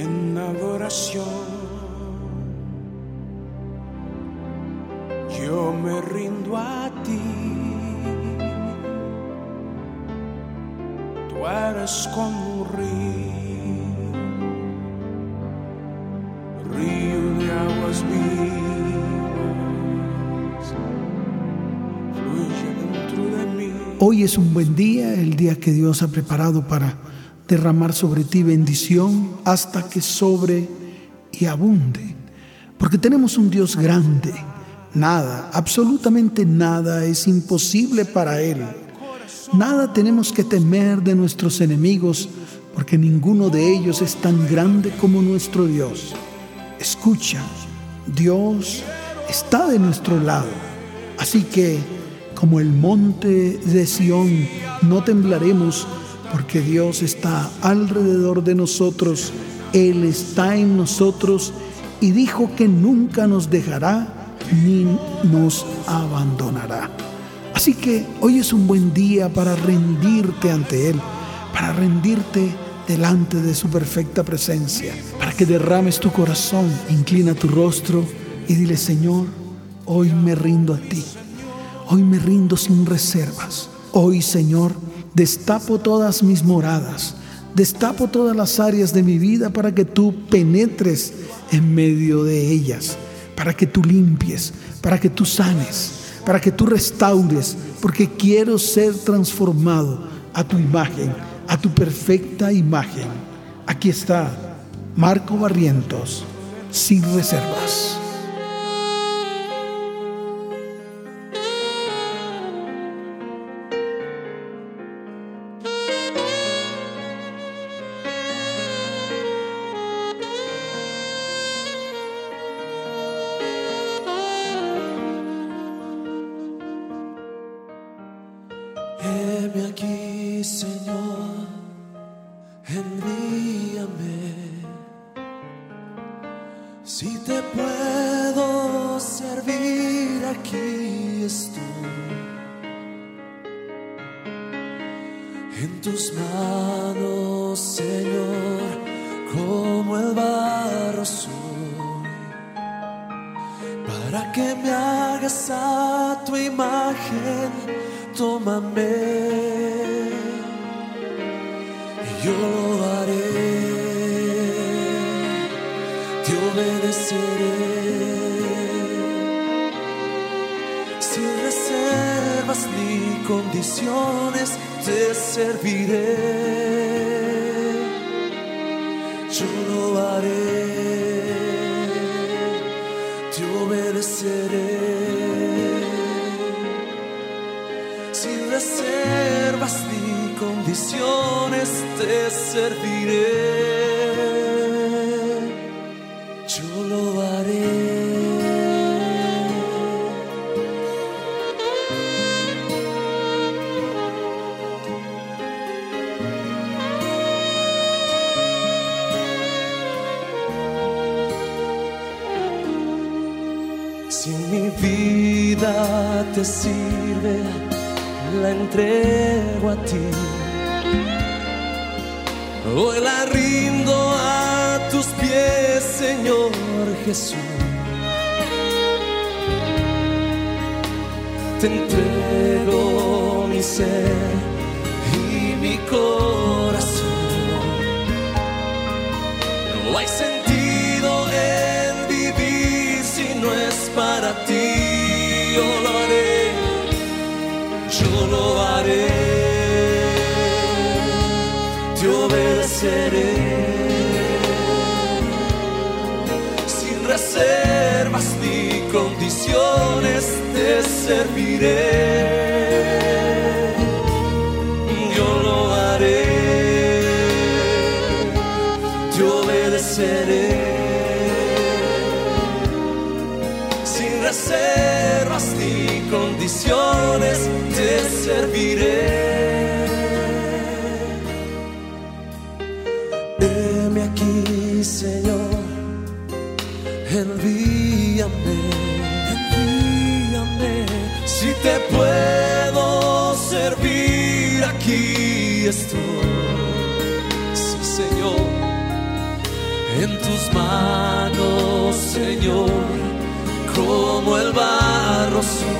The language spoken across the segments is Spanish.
en adoración. Yo me rindo a ti. Tú eres como un río, río de aguas vivas, fluye dentro de mí. Hoy es un buen día, el día que Dios ha preparado para derramar sobre ti bendición hasta que sobre y abunde. Porque tenemos un Dios grande. Nada, absolutamente nada es imposible para Él. Nada tenemos que temer de nuestros enemigos, porque ninguno de ellos es tan grande como nuestro Dios. Escucha, Dios está de nuestro lado. Así que, como el monte de Sión, no temblaremos, porque Dios está alrededor de nosotros, Él está en nosotros y dijo que nunca nos dejará ni nos abandonará. Así que hoy es un buen día para rendirte ante Él, para rendirte delante de su perfecta presencia, para que derrames tu corazón, inclina tu rostro y dile, Señor, hoy me rindo a ti, hoy me rindo sin reservas. Hoy, Señor, destapo todas mis moradas, destapo todas las áreas de mi vida para que tú penetres en medio de ellas para que tú limpies, para que tú sanes, para que tú restaures, porque quiero ser transformado a tu imagen, a tu perfecta imagen. Aquí está Marco Barrientos, sin reservas. Condiciones, te serviré, yo lo haré, te obedeceré. sin reservas ni condiciones te serviré. Te sirve, la entrego a ti. Hoy la rindo a tus pies, Señor Jesús. Te entrego mi ser y mi corazón. No hay sentido en vivir si no es para ti. Yo lo haré yo lo haré, te obedeceré, sin reservas ni condiciones te serviré. Te serviré. Heme aquí, Señor, envíame, envíame. Si te puedo servir, aquí estoy. Sí, Señor, en tus manos, Señor, como el barro soy,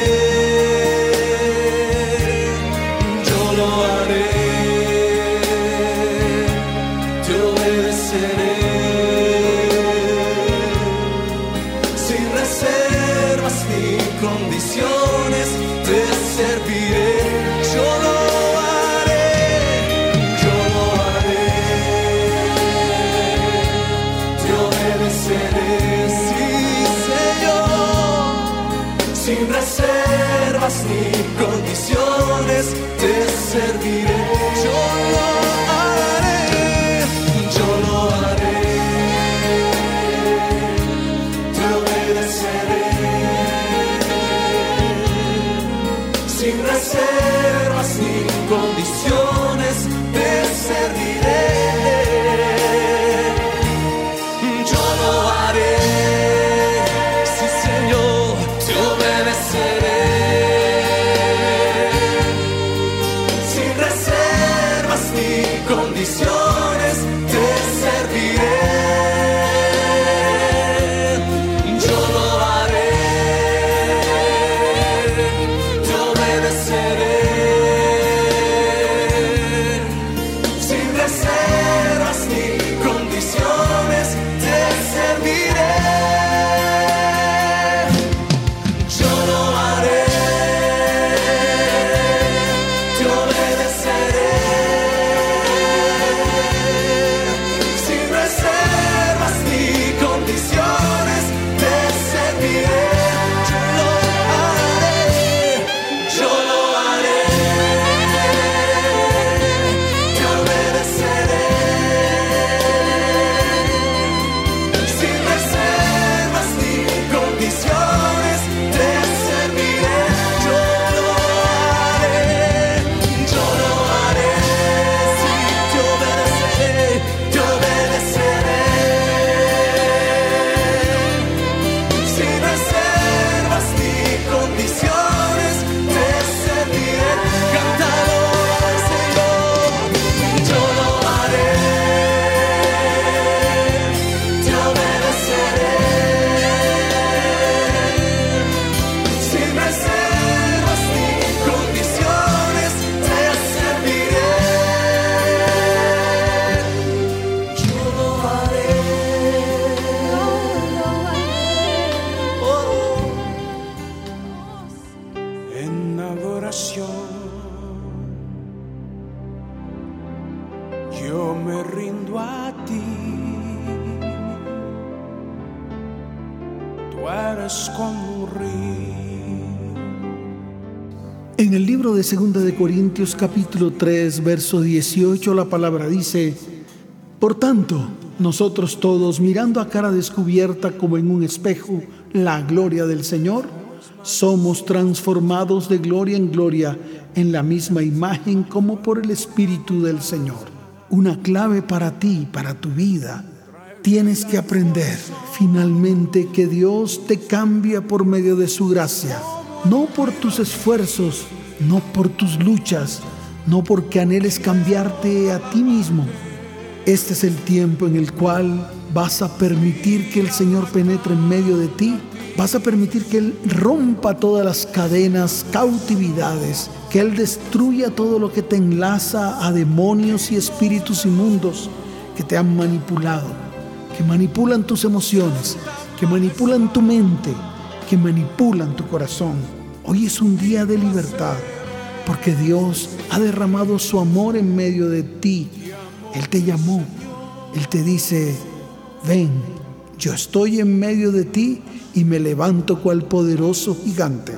En Corintios capítulo 3, verso 18, la palabra dice, Por tanto, nosotros todos, mirando a cara descubierta como en un espejo la gloria del Señor, somos transformados de gloria en gloria en la misma imagen como por el Espíritu del Señor. Una clave para ti, para tu vida. Tienes que aprender finalmente que Dios te cambia por medio de su gracia, no por tus esfuerzos, no por tus luchas, no porque anheles cambiarte a ti mismo. Este es el tiempo en el cual vas a permitir que el Señor penetre en medio de ti. Vas a permitir que Él rompa todas las cadenas, cautividades, que Él destruya todo lo que te enlaza a demonios y espíritus inmundos que te han manipulado, que manipulan tus emociones, que manipulan tu mente, que manipulan tu corazón. Hoy es un día de libertad porque Dios ha derramado su amor en medio de ti. Él te llamó, Él te dice, ven, yo estoy en medio de ti y me levanto cual poderoso gigante.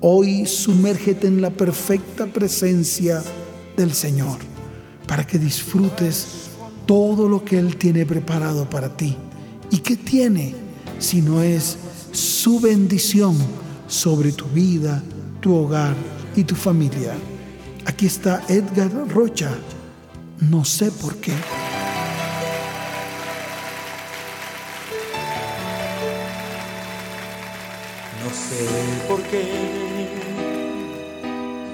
Hoy sumérgete en la perfecta presencia del Señor para que disfrutes todo lo que Él tiene preparado para ti. ¿Y qué tiene si no es su bendición? Sobre tu vida, tu hogar y tu familia. Aquí está Edgar Rocha. No sé por qué. No sé por qué,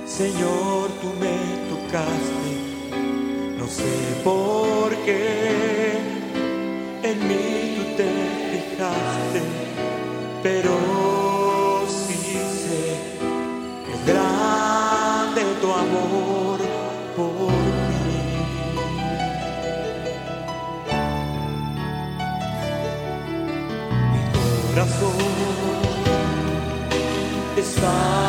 Señor, tú me tocaste. No sé por qué en mí tú te fijaste, pero está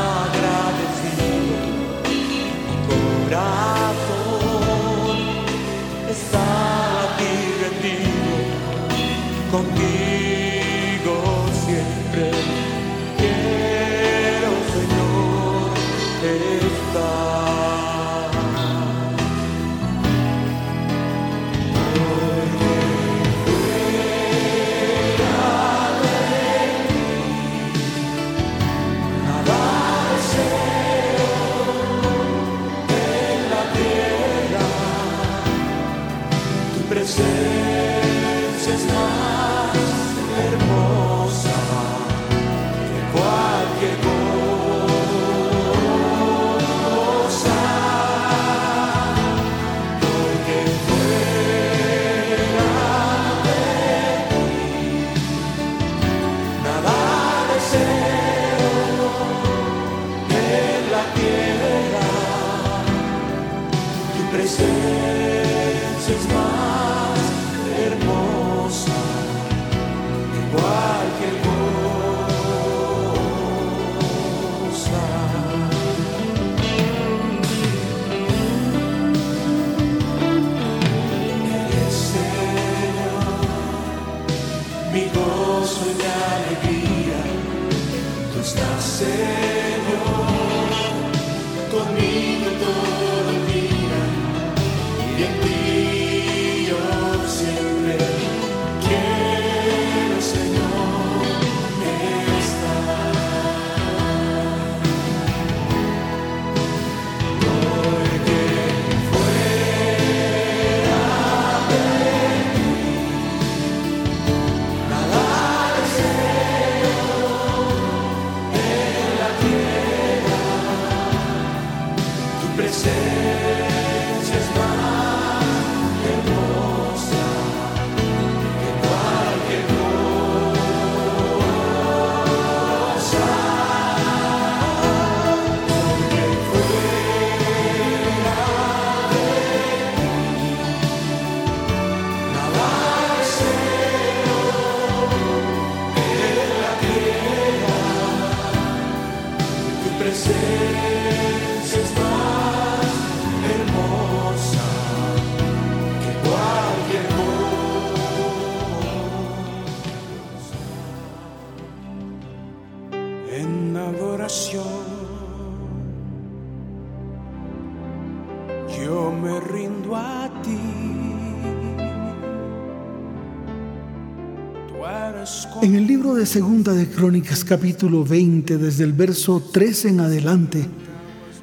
Segunda de Crónicas capítulo 20, desde el verso 13 en adelante,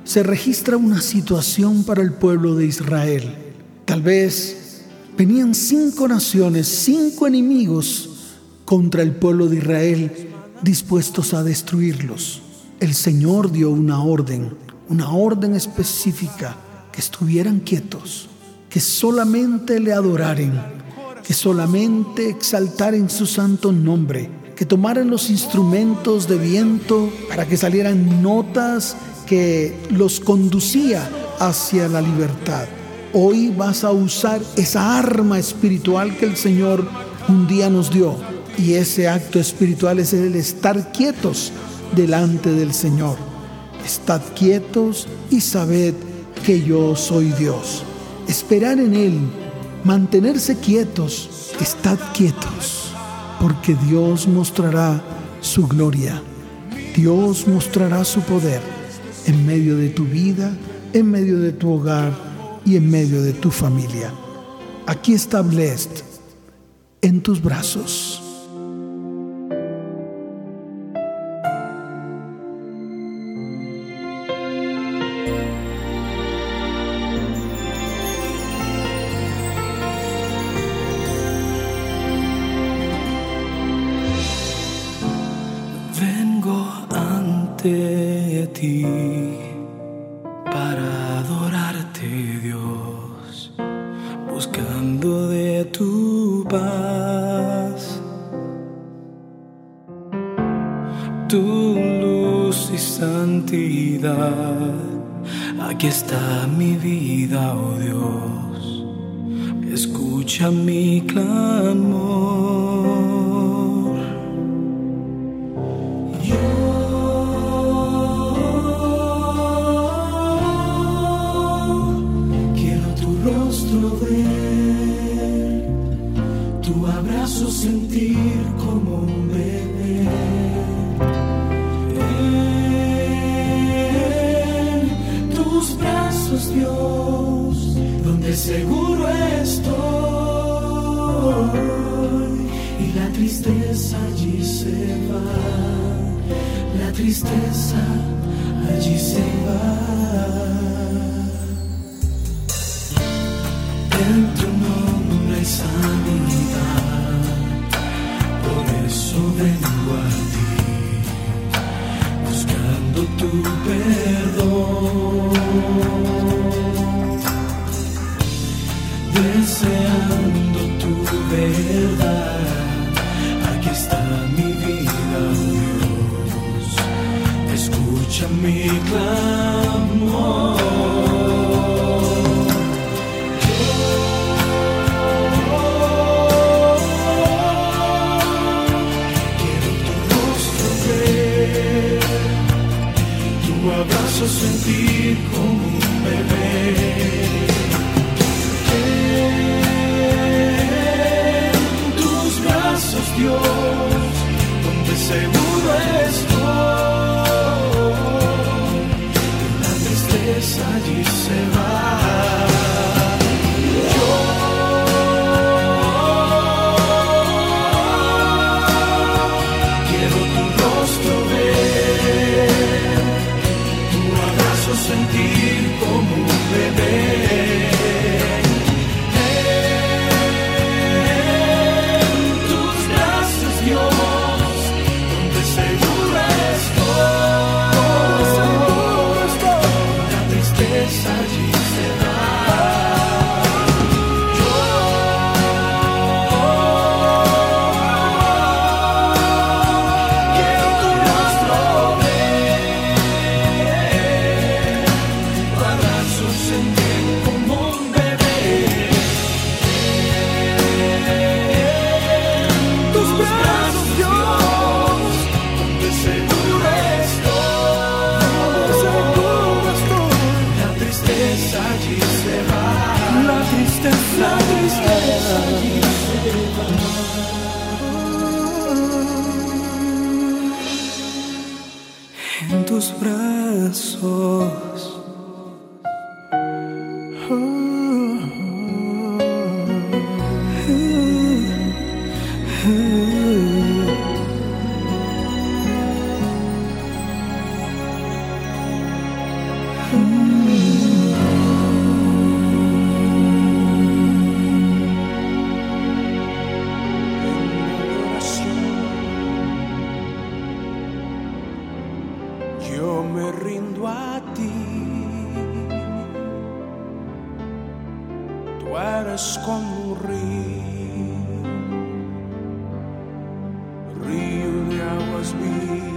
se registra una situación para el pueblo de Israel. Tal vez venían cinco naciones, cinco enemigos contra el pueblo de Israel dispuestos a destruirlos. El Señor dio una orden, una orden específica, que estuvieran quietos, que solamente le adoraren, que solamente exaltaren su santo nombre, que tomaran los instrumentos de viento para que salieran notas que los conducía hacia la libertad. Hoy vas a usar esa arma espiritual que el Señor un día nos dio. Y ese acto espiritual es el estar quietos delante del Señor. Estad quietos y sabed que yo soy Dios. Esperar en Él, mantenerse quietos, estad quietos, porque Dios mostrará su gloria. Dios mostrará su poder en medio de tu vida, en medio de tu hogar y en medio de tu familia. Aquí está Blessed en tus brazos. ti para adorarte, Dios, buscando de tu paz, tu luz y santidad. Aquí está mi vida, oh Dios, escucha mi clamor. Tristeza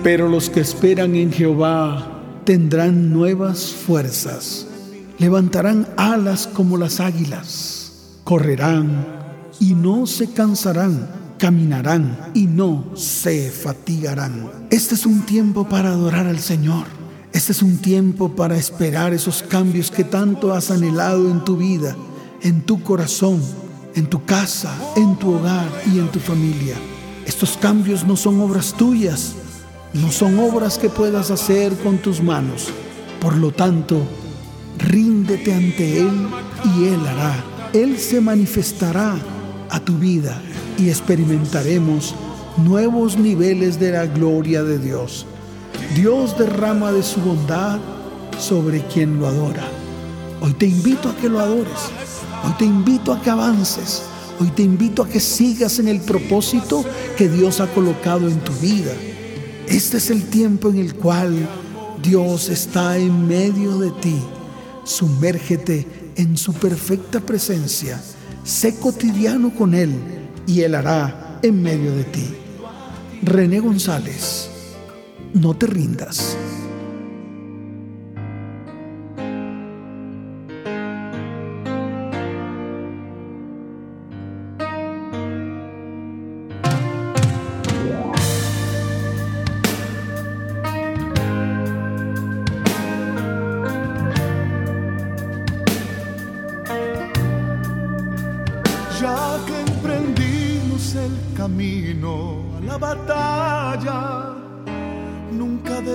Pero los que esperan en Jehová tendrán nuevas fuerzas, levantarán alas como las águilas, correrán y no se cansarán, caminarán y no se fatigarán. Este es un tiempo para adorar al Señor. Este es un tiempo para esperar esos cambios que tanto has anhelado en tu vida, en tu corazón, en tu casa, en tu hogar y en tu familia. Estos cambios no son obras tuyas, no son obras que puedas hacer con tus manos. Por lo tanto, ríndete ante Él y Él hará. Él se manifestará a tu vida y experimentaremos nuevos niveles de la gloria de Dios. Dios derrama de su bondad sobre quien lo adora. Hoy te invito a que lo adores. Hoy te invito a que avances. Hoy te invito a que sigas en el propósito que Dios ha colocado en tu vida. Este es el tiempo en el cual Dios está en medio de ti. Sumérgete en su perfecta presencia. Sé cotidiano con Él y Él hará en medio de ti. René González, no te rindas.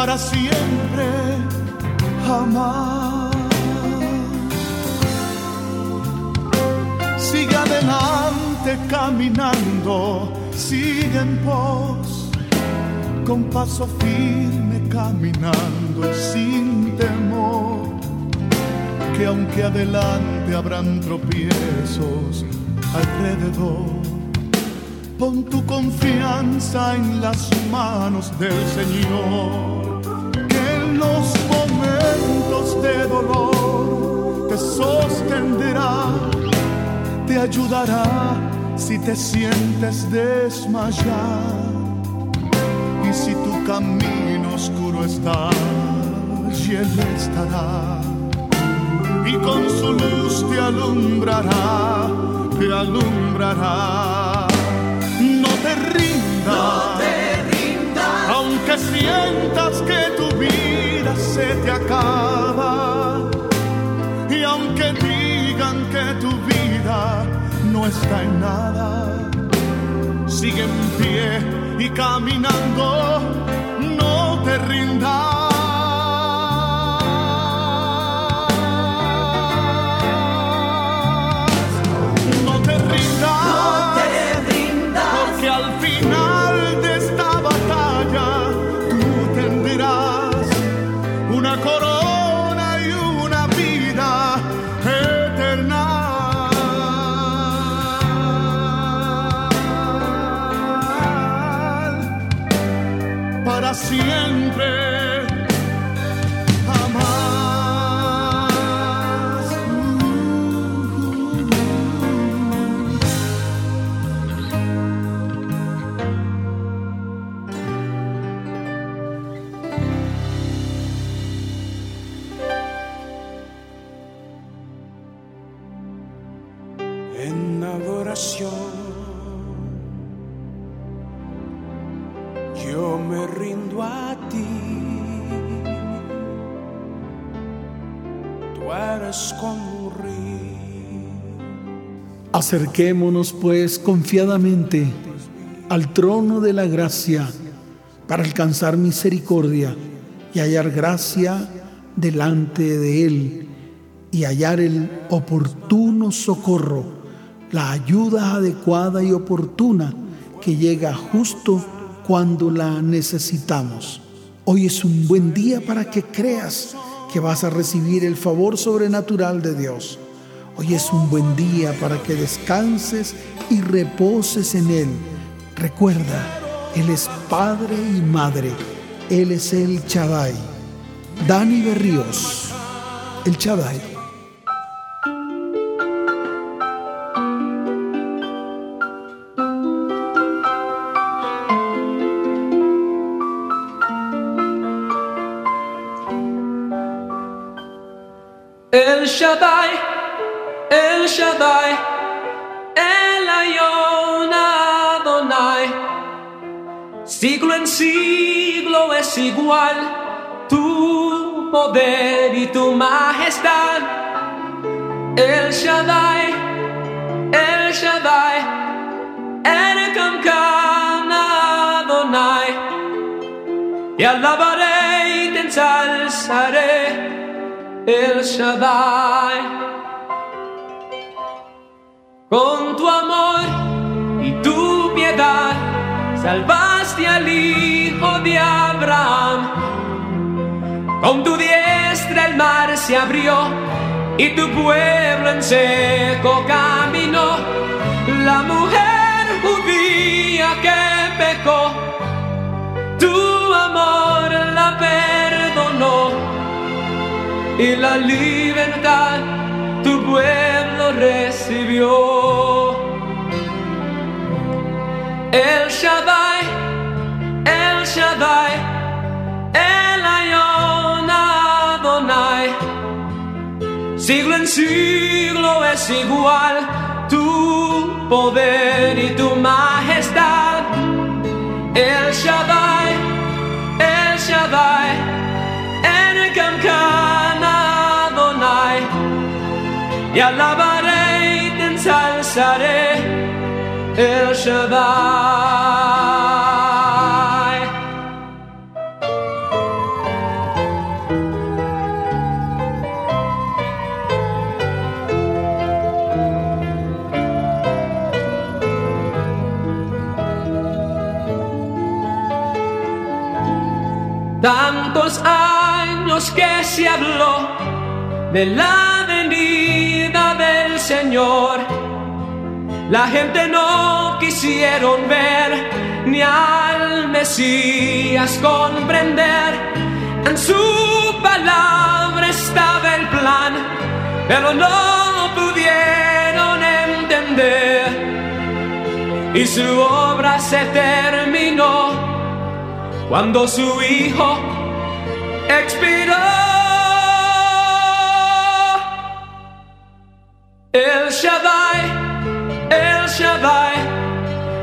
Para siempre jamás. Sigue adelante caminando, sigue en pos, con paso firme caminando y sin temor, que aunque adelante habrán tropiezos alrededor Pon tu confianza en las manos del Señor, los momentos de dolor te sostendrá, te ayudará si te sientes desmayar. Y si tu camino oscuro está, y Él estará. Y con su luz te alumbrará, te alumbrará te rindas, no te rindas, aunque sientas que tu vida te acaba y aunque digan que tu vida no está en nada, sigue en pie y caminando, no te rindas. siempre. Acerquémonos pues confiadamente al trono de la gracia para alcanzar misericordia y hallar gracia delante de Él y hallar el oportuno socorro, la ayuda adecuada y oportuna que llega justo cuando la necesitamos. Hoy es un buen día para que creas que vas a recibir el favor sobrenatural de Dios. Hoy es un buen día para que descanses y reposes en Él. Recuerda, Él es Padre y Madre. Él es el Chadai. Dani Berríos, el Chadai. El Shaddai, Shaddai, El Ayon Adonai. Siglo en siglo es igual tu poder y tu majestad. El Shaddai, El Shaddai, El Kamkan Adonai. Te alabaré y te ensalzaré. El Shaddai. Con tu amor y tu piedad salvaste al hijo de Abraham. Con tu diestra el mar se abrió y tu pueblo en seco caminó. La mujer judía que pecó, tu amor la perdonó y la libertad tu pueblo recibió. El Shaddai, El Shaddai, El Ayon Adonai. Siglo en siglo es igual tu poder y tu majestad. El Shaddai, El Shaddai, El Kamkan Adonai. Y alabaré El Shaddai. Tantos años que se habló de la venida del Señor. La gente no quisieron ver ni al Mesías comprender. En su palabra estaba el plan, pero no pudieron entender. Y su obra se terminó cuando su hijo expiró. El Shaddai, Shaddai,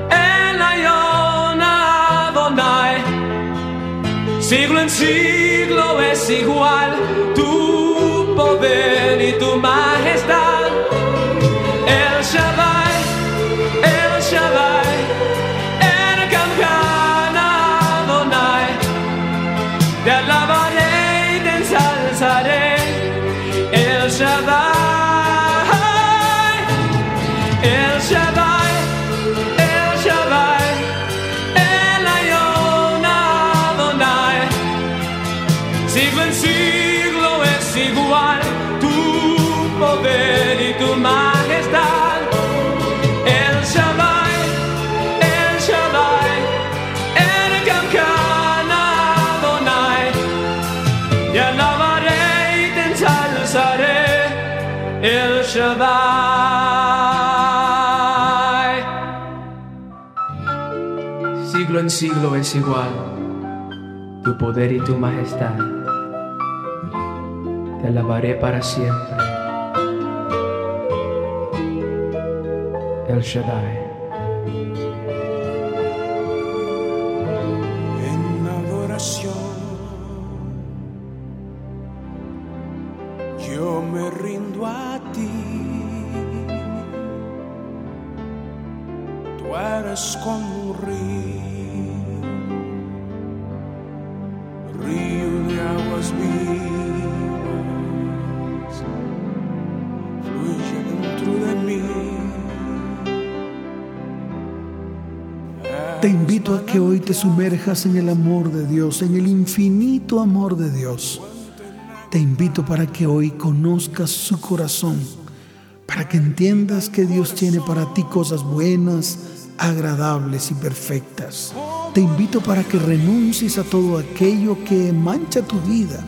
El Ayon Adonai. Siglo en siglo es igual tu poder y tu majestad. en siglo es igual, tu poder y tu majestad. Te alabaré para siempre. El Shaddai. En adoración, yo me rindo a ti. tú eres como un río. Te invito a que hoy te sumerjas en el amor de Dios, en el infinito amor de Dios. Te invito para que hoy conozcas su corazón, para que entiendas que Dios tiene para ti cosas buenas, agradables y perfectas. Te invito para que renuncies a todo aquello que mancha tu vida,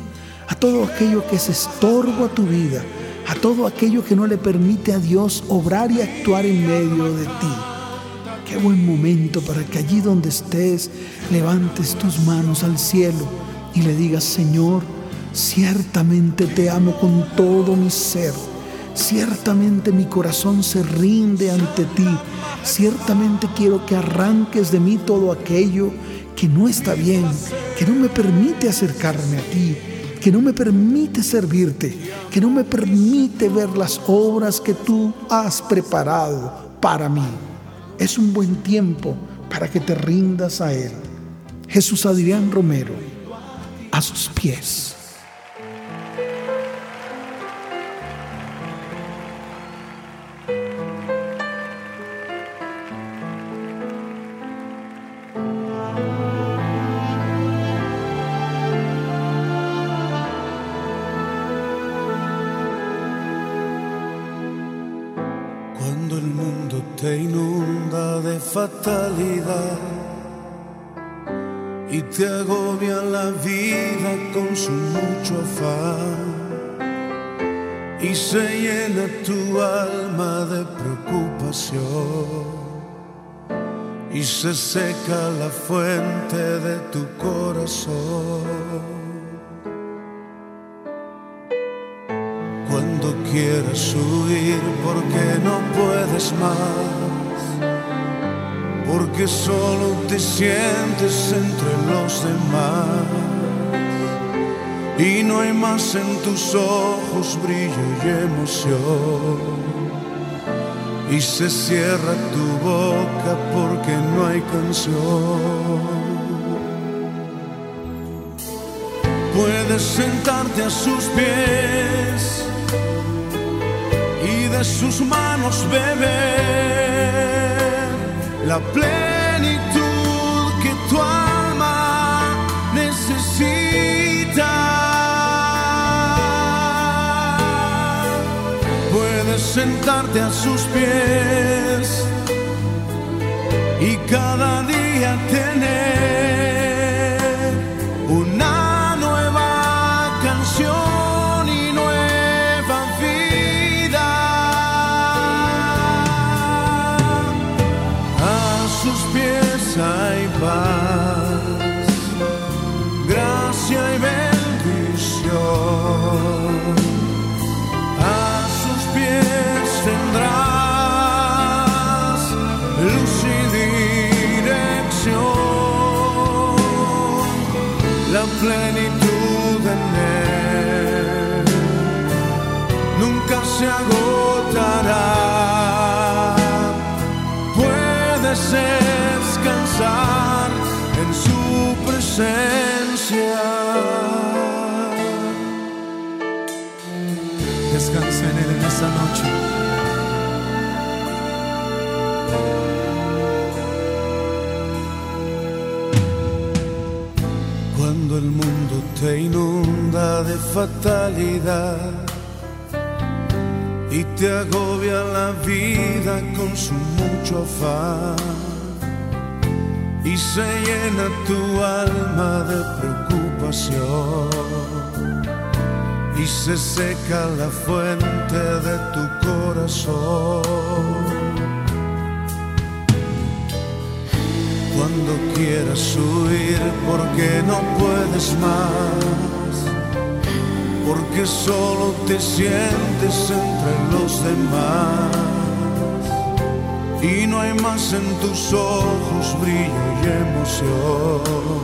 a todo aquello que es estorbo a tu vida, a todo aquello que no le permite a Dios obrar y actuar en medio de ti. Qué buen momento para que allí donde estés levantes tus manos al cielo y le digas, Señor, ciertamente te amo con todo mi ser. Ciertamente mi corazón se rinde ante ti. Ciertamente quiero que arranques de mí todo aquello que no está bien, que no me permite acercarme a ti, que no me permite servirte, que no me permite ver las obras que tú has preparado para mí. Es un buen tiempo para que te rindas a Él. Jesús Adrián Romero, a sus pies. Fatalidad y te agobia la vida con su mucho afán. Y se llena tu alma de preocupación. Y se seca la fuente de tu corazón. Cuando quieres huir porque no puedes más, porque solo te sientes entre los demás y no hay más en tus ojos brillo y emoción. Y se cierra tu boca porque no hay canción. Puedes sentarte a sus pies de sus manos beber la plenitud que tu alma necesita. Puedes sentarte a sus pies y cada día tener esta noche. el mundo te inunda de fatalidad y te agobia la vida con su mucho afán y se llena tu alma de preocupación y se seca la fuente de tu corazón. Cuando quieras huir porque no puedes más, porque solo te sientes entre los demás y no hay más en tus ojos brillo y emoción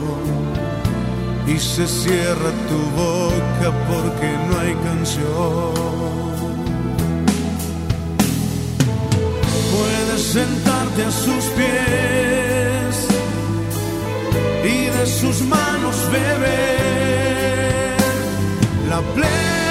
y se cierra tu boca porque no hay canción. Puedes sentarte a sus pies y de sus manos beber la plenitud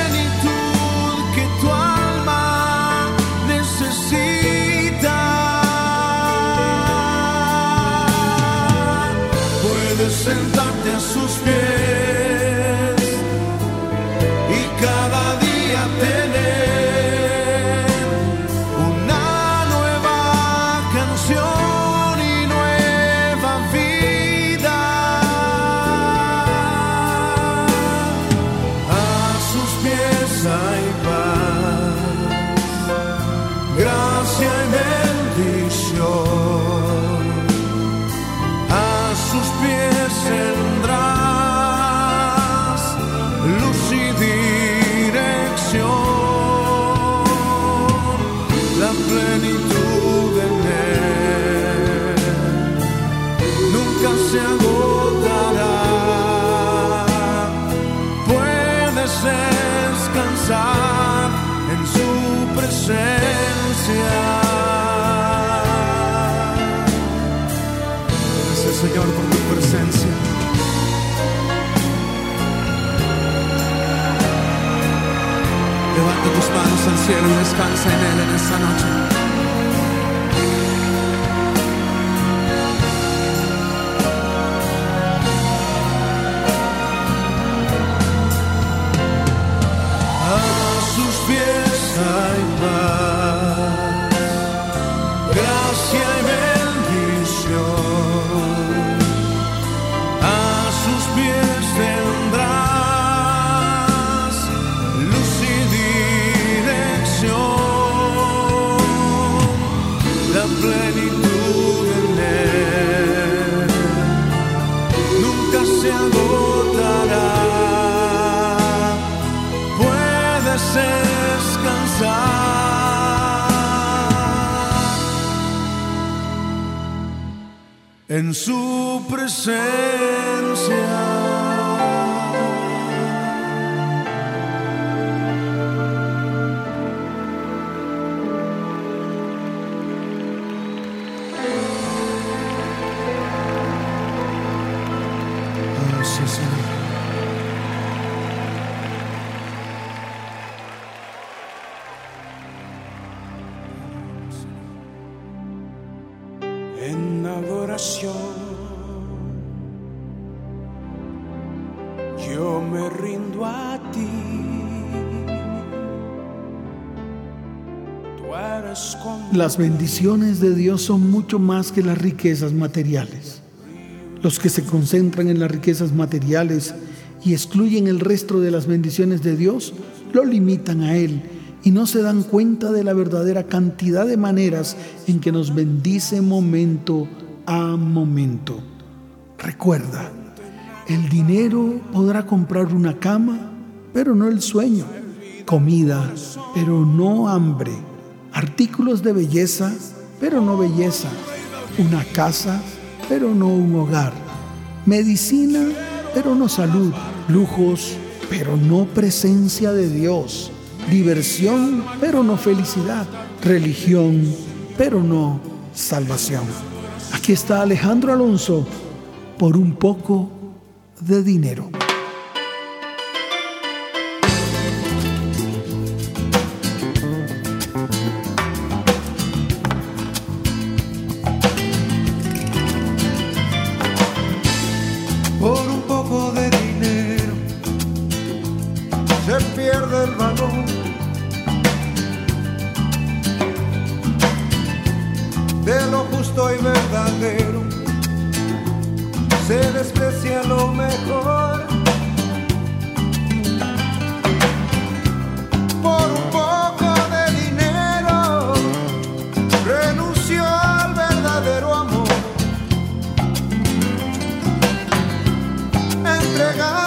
cielo descansa en Él en esta noche. A sus pies hay paz, en su presencia. Yo me rindo a ti. Las bendiciones de Dios son mucho más que las riquezas materiales. Los que se concentran en las riquezas materiales y excluyen el resto de las bendiciones de Dios, lo limitan a Él y no se dan cuenta de la verdadera cantidad de maneras en que nos bendice momento a momento. Recuerda, el dinero podrá comprar una cama, pero no el sueño, comida, pero no hambre, artículos de belleza, pero no belleza, una casa, pero no un hogar, medicina, pero no salud, lujos, pero no presencia de Dios, diversión, pero no felicidad, religión, pero no salvación. Aquí está Alejandro Alonso por un poco de dinero. entregar.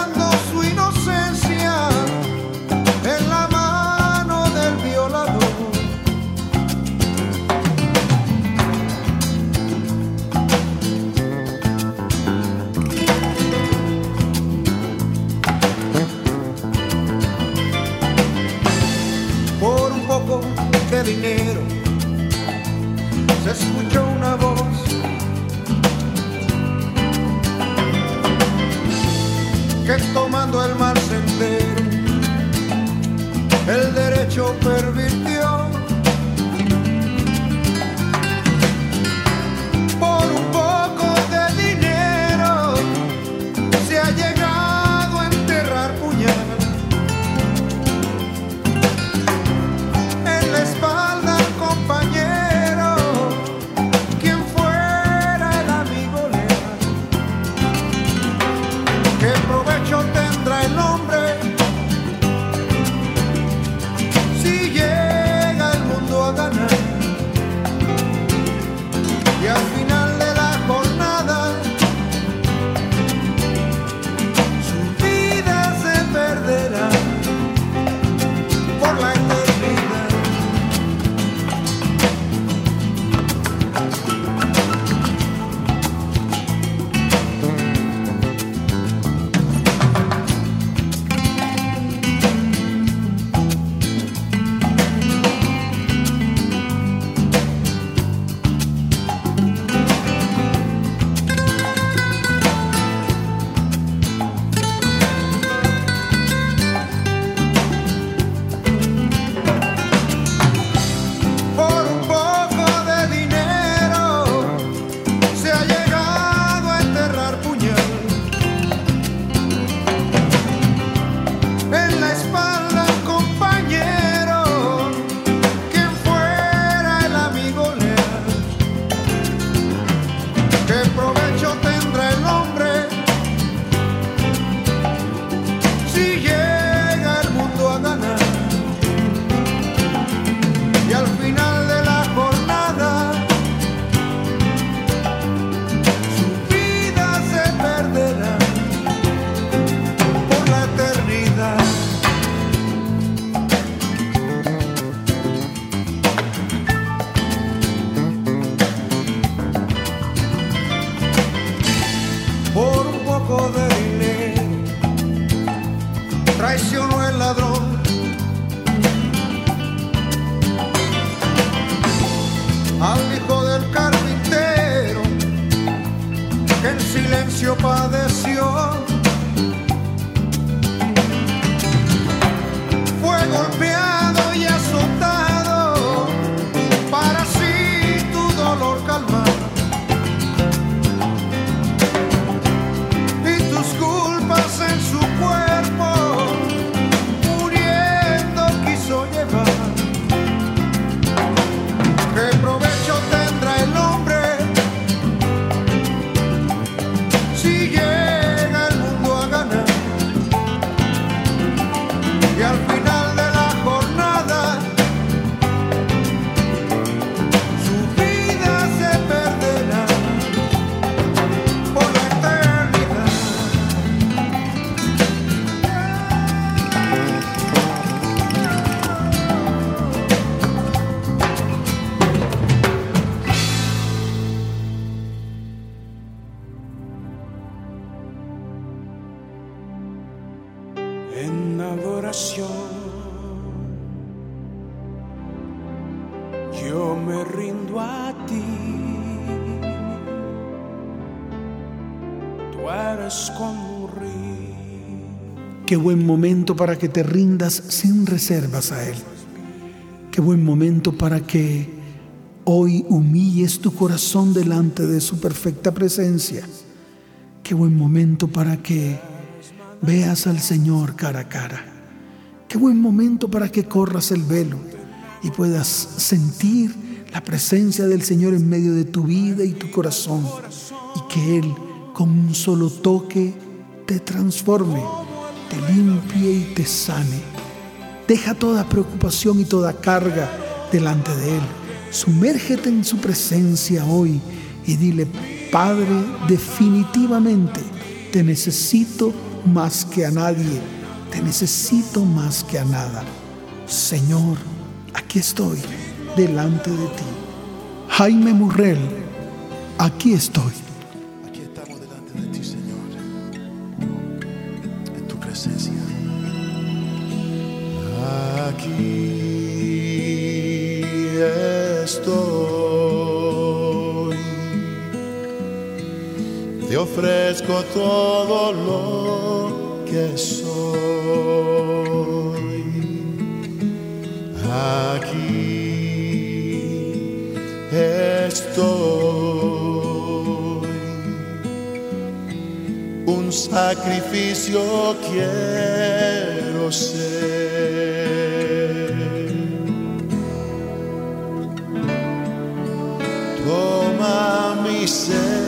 Qué buen momento para que te rindas sin reservas a Él. Qué buen momento para que hoy humilles tu corazón delante de su perfecta presencia. Qué buen momento para que veas al Señor cara a cara. Qué buen momento para que corras el velo y puedas sentir la presencia del Señor en medio de tu vida y tu corazón y que Él con un solo toque te transforme, te limpie y te sane. Deja toda preocupación y toda carga delante de Él. Sumérgete en su presencia hoy y dile, Padre, definitivamente te necesito más que a nadie, te necesito más que a nada. Señor, aquí estoy delante de ti. Jaime Murrell, aquí estoy. Ofrezco todo lo que soy. Aquí estoy un sacrificio quiero ser. Toma mi ser,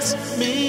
eres mi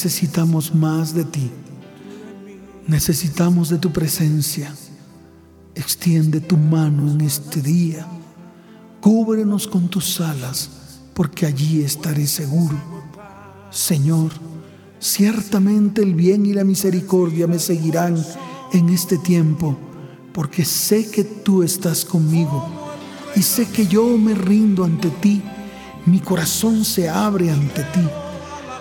necesitamos más de ti. Necesitamos de tu presencia. Extiende tu mano en este día. Cúbrenos con tus alas, porque allí estaré seguro. Señor, ciertamente el bien y la misericordia me seguirán en este tiempo, porque sé que tú estás conmigo y sé que yo me rindo ante ti. Mi corazón se abre ante ti.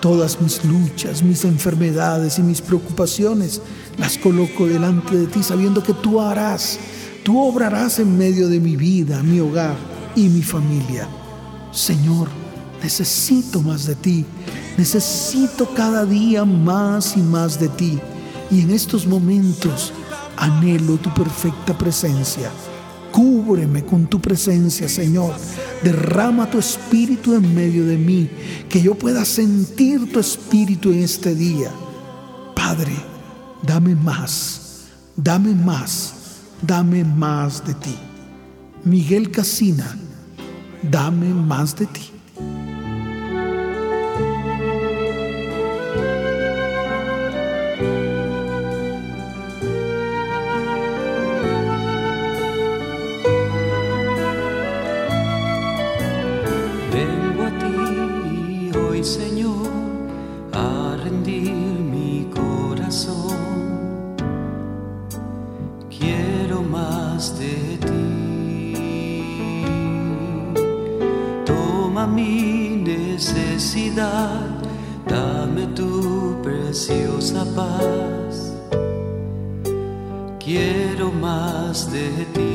Todas mis luchas, mis enfermedades y mis preocupaciones las coloco delante de ti, sabiendo que tú harás, tú obrarás en medio de mi vida, mi hogar y mi familia. Señor, necesito más de ti, necesito cada día más y más de ti. Y en estos momentos anhelo tu perfecta presencia. Cúbreme con tu presencia, Señor. Derrama tu espíritu en medio de mí, que yo pueda sentir tu espíritu en este día. Padre, dame más, dame más, dame más de ti. Miguel Casina, dame más de ti. Preciosa paz. Quiero más de ti.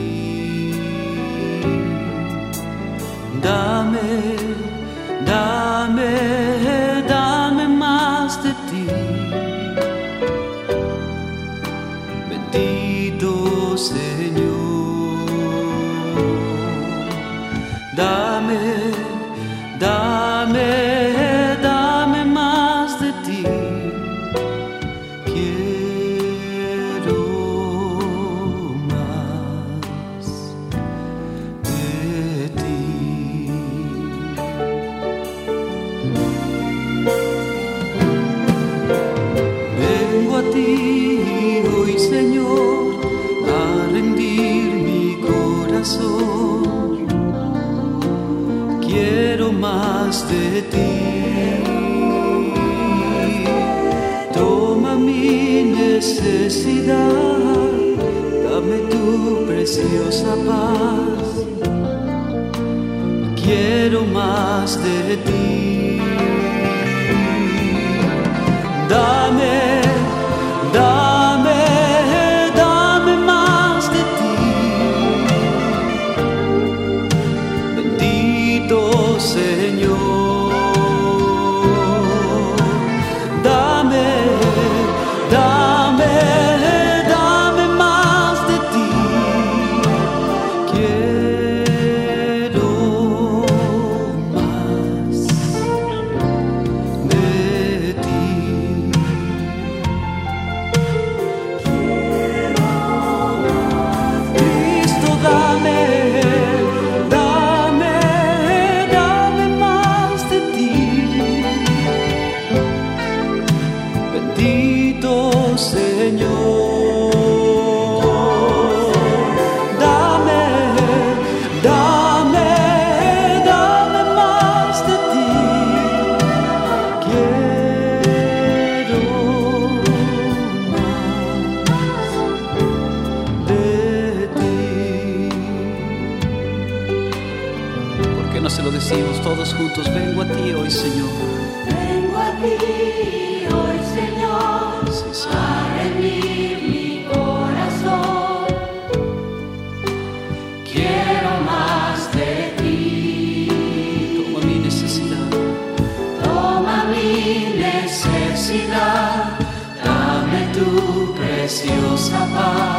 Señor, a rendir mi corazón. Quiero más de ti. Toma mi necesidad, dame tu preciosa paz. Quiero más de ti. Dame, dame tu preciosa paz.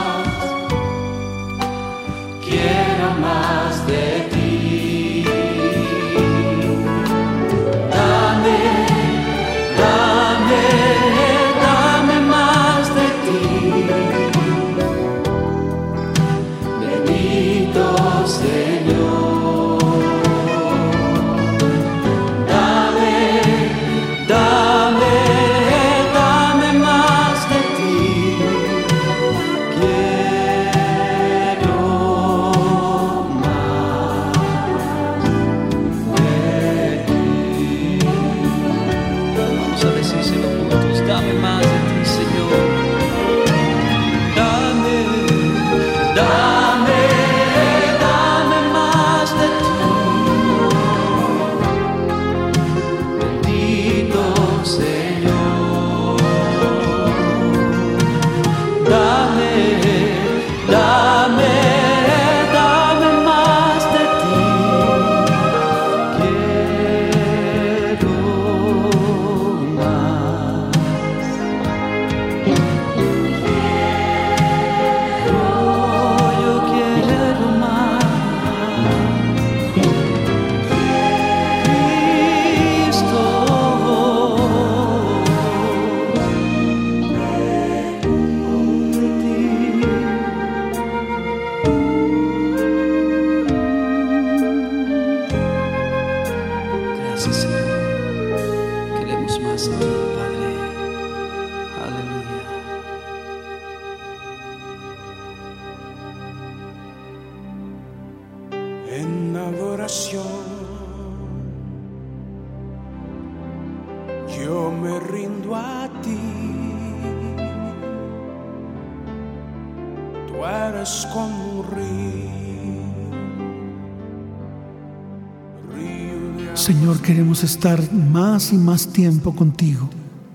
Señor, queremos estar más y más tiempo contigo.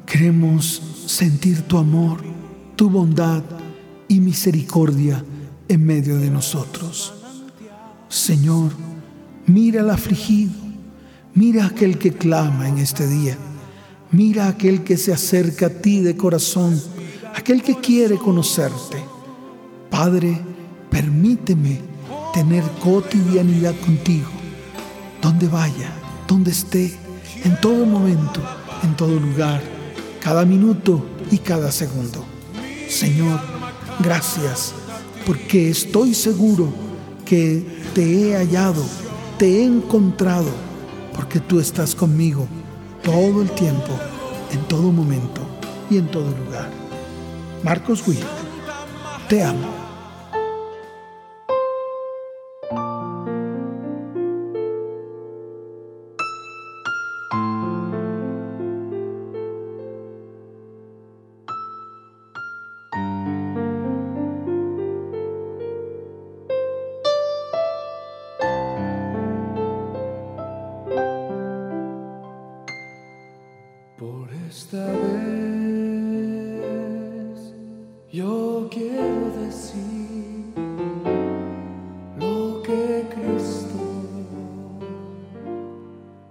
Queremos sentir tu amor, tu bondad y misericordia en medio de nosotros. Señor, mira al afligido, mira aquel que clama en este día, mira aquel que se acerca a ti de corazón, aquel que quiere conocerte. Padre, permíteme tener cotidianidad contigo, donde vaya donde esté, en todo momento, en todo lugar, cada minuto y cada segundo. Señor, gracias, porque estoy seguro que te he hallado, te he encontrado, porque tú estás conmigo todo el tiempo, en todo momento y en todo lugar. Marcos Witt, te amo.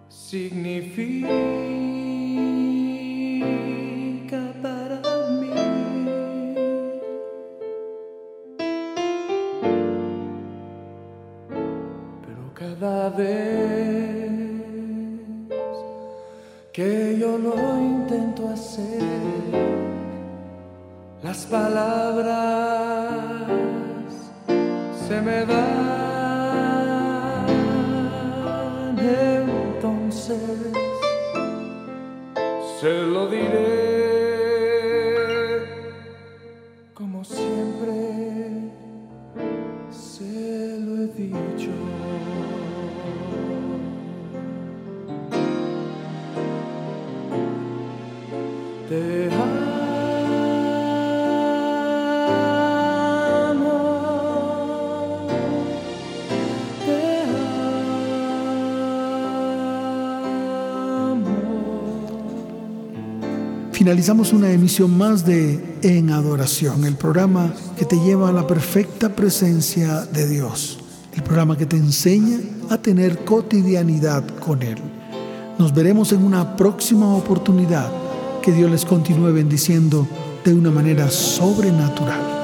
Se Finalizamos una emisión más de En Adoración, el programa que te lleva a la perfecta presencia de Dios, el programa que te enseña a tener cotidianidad con Él. Nos veremos en una próxima oportunidad. Que Dios les continúe bendiciendo de una manera sobrenatural.